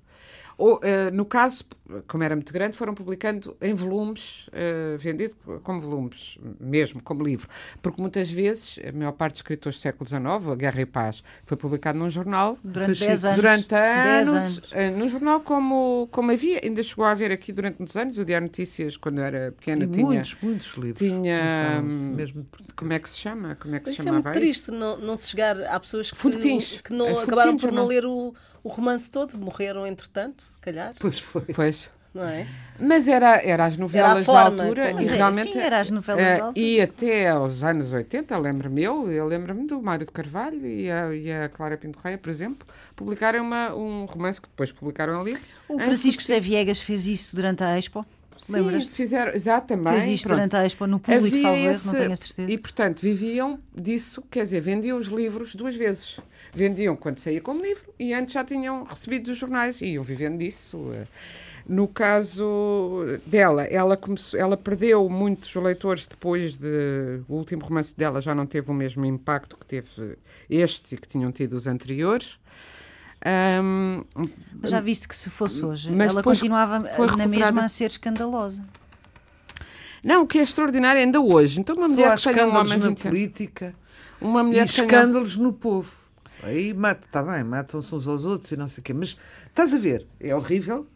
D: Ou, eh, no caso, como era muito grande, foram publicando em volumes, eh, vendido como volumes, mesmo, como livro. Porque muitas vezes, a maior parte dos escritores do século XIX, A Guerra e Paz, foi publicado num jornal
C: Durante
B: Fascículo.
C: 10 anos.
D: durante
C: 10
D: anos,
C: anos.
D: eh, num jornal como, como havia, ainda chegou a haver aqui durante muitos anos, o Diário Notícias, quando eu era pequena,
B: E
D: tinha.
B: muitos, muitos livros.
D: tinha, hum,
B: Mesmo.
D: Como é que se chama? Como é que se
A: Isso é
D: chamava
A: muito triste, não, não se chegar. Há pessoas que,
D: Folhetins.
A: que não
D: É,
A: acabaram por não
D: não.
A: ler o, o romance todo, morreram entretanto, se calhar,
B: Pois foi.
D: Pois.
A: Não é?
D: Mas era, era as novelas
A: forma,
D: da altura
A: como-
D: e
C: é,
D: realmente.
C: sim, era as novelas
D: eh,
C: da altura.
D: E até aos anos 80, lembro-me eu, eu lembro-me do Mário de Carvalho e a, e a Clara Pinto Correia, por exemplo, publicaram uma, um romance que depois publicaram ali.
C: O Francisco José Viegas fez isso durante a Expo.
D: Sim,
C: Lembras-te?
D: fizeram, exato, também.
C: Fez isto
D: pronto.
C: durante a Expo no público,
D: esse-
C: não tenho a certeza.
D: E, portanto, viviam disso, quer dizer, vendiam os livros duas vezes. Vendiam quando saía como livro e antes já tinham recebido dos jornais e iam vivendo disso. No caso dela, ela, começou, ela perdeu muitos leitores depois de. O último romance dela já não teve o mesmo impacto que teve este e que tinham tido os anteriores. Ahm,
C: Mas já viste que se fosse hoje, ela continuava na mesma a ser escandalosa.
D: não, o que é extraordinário ainda hoje. Então, uma
B: Só
D: mulher
B: há
D: que tenha um
B: escândalos
D: homem
B: na
D: 20 anos.
B: política
D: Uma
B: e
D: mulher tenha-
B: escândalos no povo. Aí mata, está bem, matam-se uns aos outros e não sei o quê. Mas estás a ver, é horrível.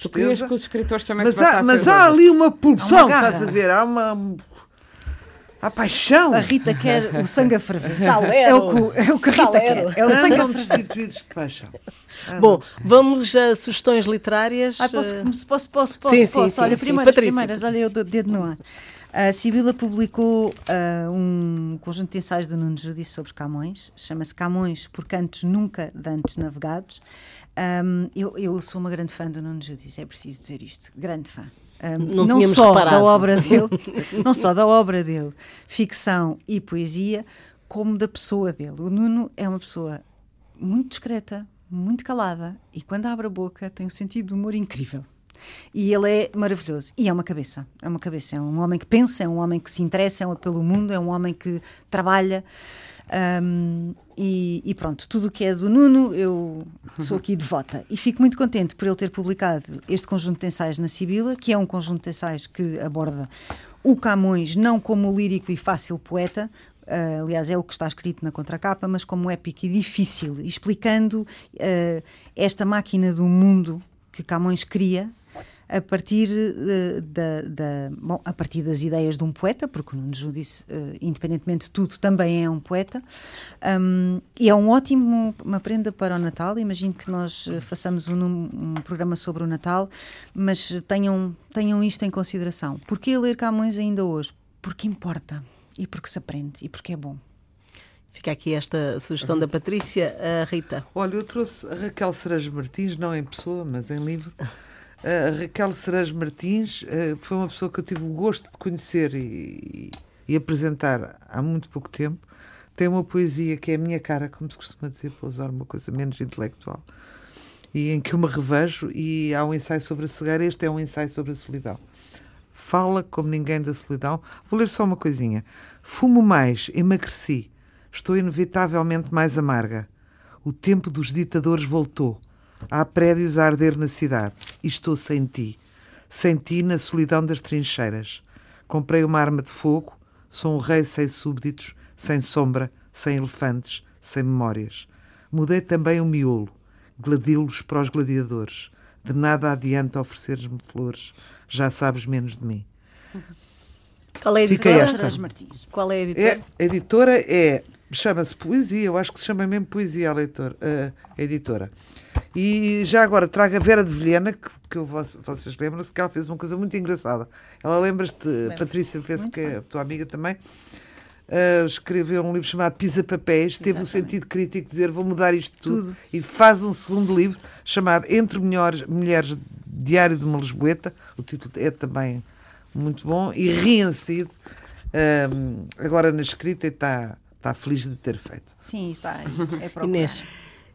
D: Tu querias que os escritores também
B: Mas,
D: se
B: há, mas há ali uma pulsão,
C: garra.
B: estás a ver? Há uma. A paixão!
C: A Rita quer o sangue a ferver. É o que, é o que a Rita
A: Salero.
C: quer. É o sangue a
B: Andam destituídos de paixão. Andam.
A: Bom, vamos a sugestões literárias.
C: Ah, posso,
A: Eh,
C: posso, posso, posso,
A: Sim, sim,
C: posso.
A: sim,
C: Olha,
A: sim.
C: primeiras,
A: Patrícia.
C: primeiras, olha eu do dedo no ar. A Sibila publicou ah, um conjunto de ensaios do Nuno Judice sobre Camões, chama-se Camões por Cantos Nunca Dantes Navegados. Ahm, eu, eu sou uma grande fã do Nuno Judice, é preciso dizer isto, grande fã. Ahm,
A: Não
C: não só da
A: reparado.
C: obra dele, *laughs* não só da obra dele, ficção e poesia, como da pessoa dele. O Nuno é uma pessoa muito discreta, muito calada e quando abre a boca tem um sentido de humor incrível. E ele é maravilhoso. E é uma cabeça. É uma cabeça. É um homem que pensa, é um homem que se interessa é um- pelo mundo, é um homem que trabalha. Hum, e, e pronto, tudo o que é do Nuno, eu sou aqui devota. E fico muito contente por ele ter publicado este conjunto de ensaios na Sibila, que é um conjunto de ensaios que aborda o Camões não como lírico e fácil poeta, ah, aliás, é o que está escrito na contracapa, mas como épico e difícil, explicando ah, esta máquina do mundo que Camões cria a partir, eh, da, da- bom, a partir das ideias de um poeta, porque o Nuno Judice, eh, independentemente de tudo, também é um poeta. Um, e é um ótimo, uma prenda para o Natal. Imagino que nós eh, façamos um, um programa sobre o Natal, mas tenham, tenham isto em consideração. Porquê ler Camões ainda hoje? Porque importa, e porque se aprende, e porque é bom.
A: Fica aqui esta sugestão da Patrícia. A Rita.
B: Olha, eu trouxe a Raquel Cerejo Martins, não em pessoa, mas em livro. A Raquel Cerejo Martins eh, foi uma pessoa que eu tive o gosto de conhecer e, e apresentar há muito pouco tempo. Tem uma poesia que é a minha cara, como se costuma dizer, para usar uma coisa menos intelectual, e em que eu me revejo. E há um ensaio sobre a cegueira, este é um ensaio sobre a solidão. Fala como ninguém da solidão. Vou ler só uma coisinha. Fumo mais, emagreci. Estou inevitavelmente mais amarga. O tempo dos ditadores voltou. Há prédios a arder na cidade. E estou sem ti. Sem ti na solidão das trincheiras. Comprei uma arma de fogo. Sou um rei sem súbditos, sem sombra, sem elefantes, sem memórias. Mudei também o miolo. Gladilos para os gladiadores. De nada adianta ofereceres-me flores. Já sabes menos de mim.
A: Qual é a
B: Fica
A: editora?
B: esta.
C: Cerejo Martins.
A: Qual é a editora?
B: É, a editora é. Chama-se Poesia, eu acho que se chama mesmo Poesia a, leitor, a editora. E já agora trago a Vera de Vilhena, que, que eu, vocês lembram-se que ela fez uma coisa muito engraçada. Ela lembras-te, Patrícia, penso que é a tua amiga também, ah, escreveu um livro chamado Pisa Papéis, teve o sentido crítico de dizer vou mudar isto tudo,
C: Tudo.
B: e faz um segundo livro chamado Entre Melhores, Mulheres, Diário de uma Lisboeta, o título é também muito bom, e riem-se ahm, agora na escrita e está está feliz de ter feito.
C: Sim, está. *laughs* É procurar.
A: Inês.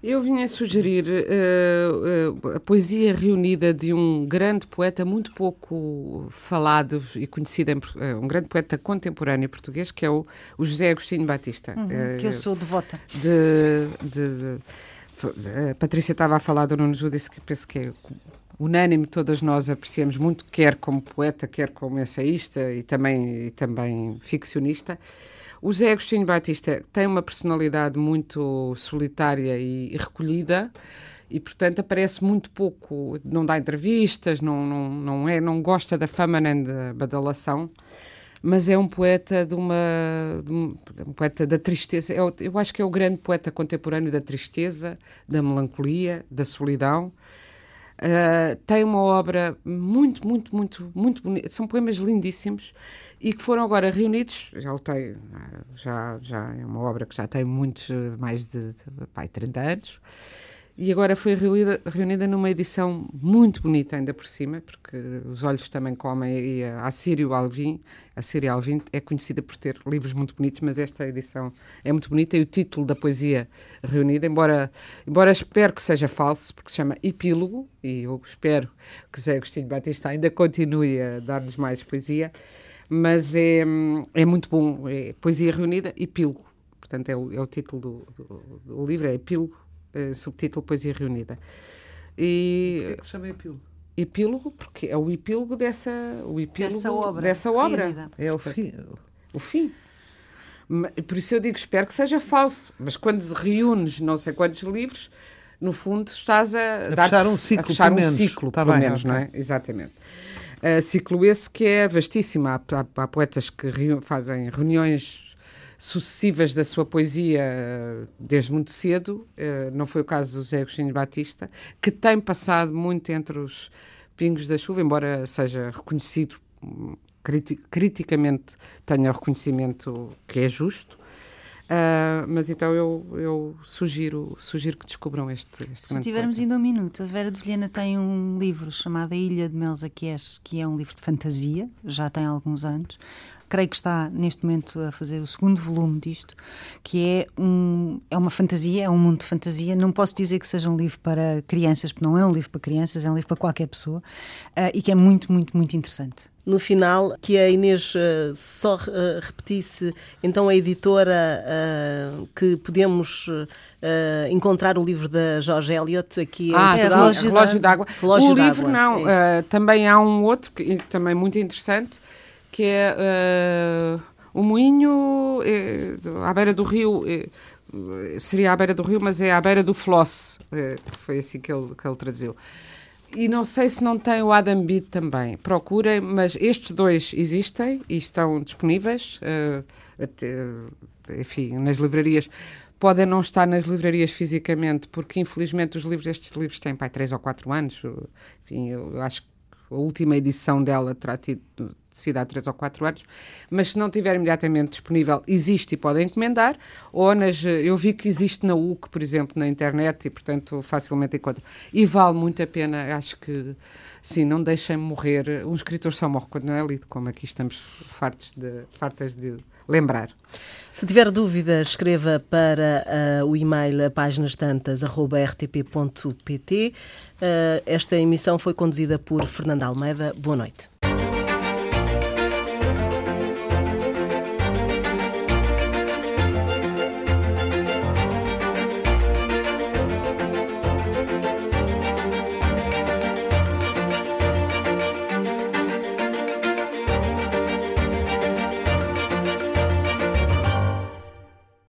D: Eu vinha sugerir eh, eh, a poesia reunida de um grande poeta muito pouco falado e conhecido, em eh, um grande poeta contemporâneo português, que é o, o José Agostinho Batista.
C: Uhum, que eu sou devota.
D: de, de- de- a Patrícia estava a falar do Nuno Judice, que penso que é unânime, todas nós apreciamos muito, quer como poeta, quer como ensaísta e também, e também ficcionista. O José Agostinho Batista tem uma personalidade muito solitária e, recolhida e, portanto, aparece muito pouco, não dá entrevistas, não, não, não, é, não gosta da fama nem da badalação mas é um poeta de uma de um, poeta da tristeza. Eu, eu acho que é o grande poeta contemporâneo da tristeza, da melancolia, da solidão. Ah, tem uma obra muito, muito, muito, muito bonita. São poemas lindíssimos e que foram agora reunidos. Ele tem, ah, já, já é uma obra que já tem muitos, eh, mais de, de pai, 30 anos. E agora foi reunida, reunida numa edição muito bonita, ainda por cima, porque Os Olhos Também Comem e a Assírio Alvim, a Síria Alvim é conhecida por ter livros muito bonitos, mas esta edição é muito bonita e o título da poesia reunida, embora, embora espero que seja falso, porque se chama Epílogo, e eu espero que José Agostinho Batista ainda continue a dar-nos mais poesia, mas é, é muito bom, é poesia reunida, Epílogo. Portanto, é o, é o título do, do, do livro, é Epílogo, subtítulo Poesia Reunida. E
B: que é que se chama epílogo?
D: epílogo, porque é o epílogo dessa, o epílogo
C: Dessa obra.
D: dessa obra.
B: É o fim.
D: O fim. Por isso eu digo, espero que seja falso. Mas quando reúnes não sei quantos livros, no fundo estás a, dar-
B: fechar um ciclo,
D: a fechar um
B: menos.
D: ciclo,
B: Tá
D: pelo
B: bem,
D: menos, não é? Exatamente. uh, ciclo esse que é vastíssimo. Há, há, há poetas que fazem reuniões sucessivas da sua poesia desde muito cedo. Uh, não foi o caso do José Agostinho Batista, que tem passado muito entre os pingos da chuva, embora seja reconhecido criticamente tenha reconhecimento que é justo. Uh, mas então eu, eu sugiro, sugiro que descubram este, este
C: Se tivermos ainda um minuto, a Vera de Vilhena tem um livro chamado A Ilha de Melzaquies, que é um livro de fantasia, já tem alguns anos. Creio que está neste momento a fazer o segundo volume disto, que é, um, é uma fantasia, é um mundo de fantasia. Não posso dizer que seja um livro para crianças, porque não é um livro para crianças, é um livro para qualquer pessoa, uh, e que é muito, muito, muito interessante
A: no final que a Inês uh, só uh, repetisse então a editora uh, que podemos encontrar o livro da Jorge Eliot aqui
D: ah, em Relógio, Relógio d'Água. o livro não, é também há um outro que também muito interessante que é o Moinho à beira do rio seria à beira do rio, mas é à beira do Floss, foi assim que ele, que ele traduziu. E não sei se não tem o Adam Beat também. Procurem, mas estes dois existem e estão disponíveis, uh, até, enfim, nas livrarias. Podem não estar nas livrarias fisicamente, porque infelizmente os livros, estes livros têm pai, 3 ou 4 anos. Enfim, eu acho que a última edição dela terá tido sido há 3 ou 4 anos, mas se não tiver imediatamente disponível, existe e podem encomendar, ou nas, eu vi que existe na UC, por exemplo, na internet, e portanto facilmente encontro. E vale muito a pena, acho que sim, não deixem morrer. Um escritor só morre quando não é lido, como aqui estamos fartos de, fartas de lembrar.
A: Se tiver dúvidas, escreva para uh, o e-mail páginastantas.rtp.pt. Uh, esta emissão foi conduzida por Fernanda Almeida. Boa noite.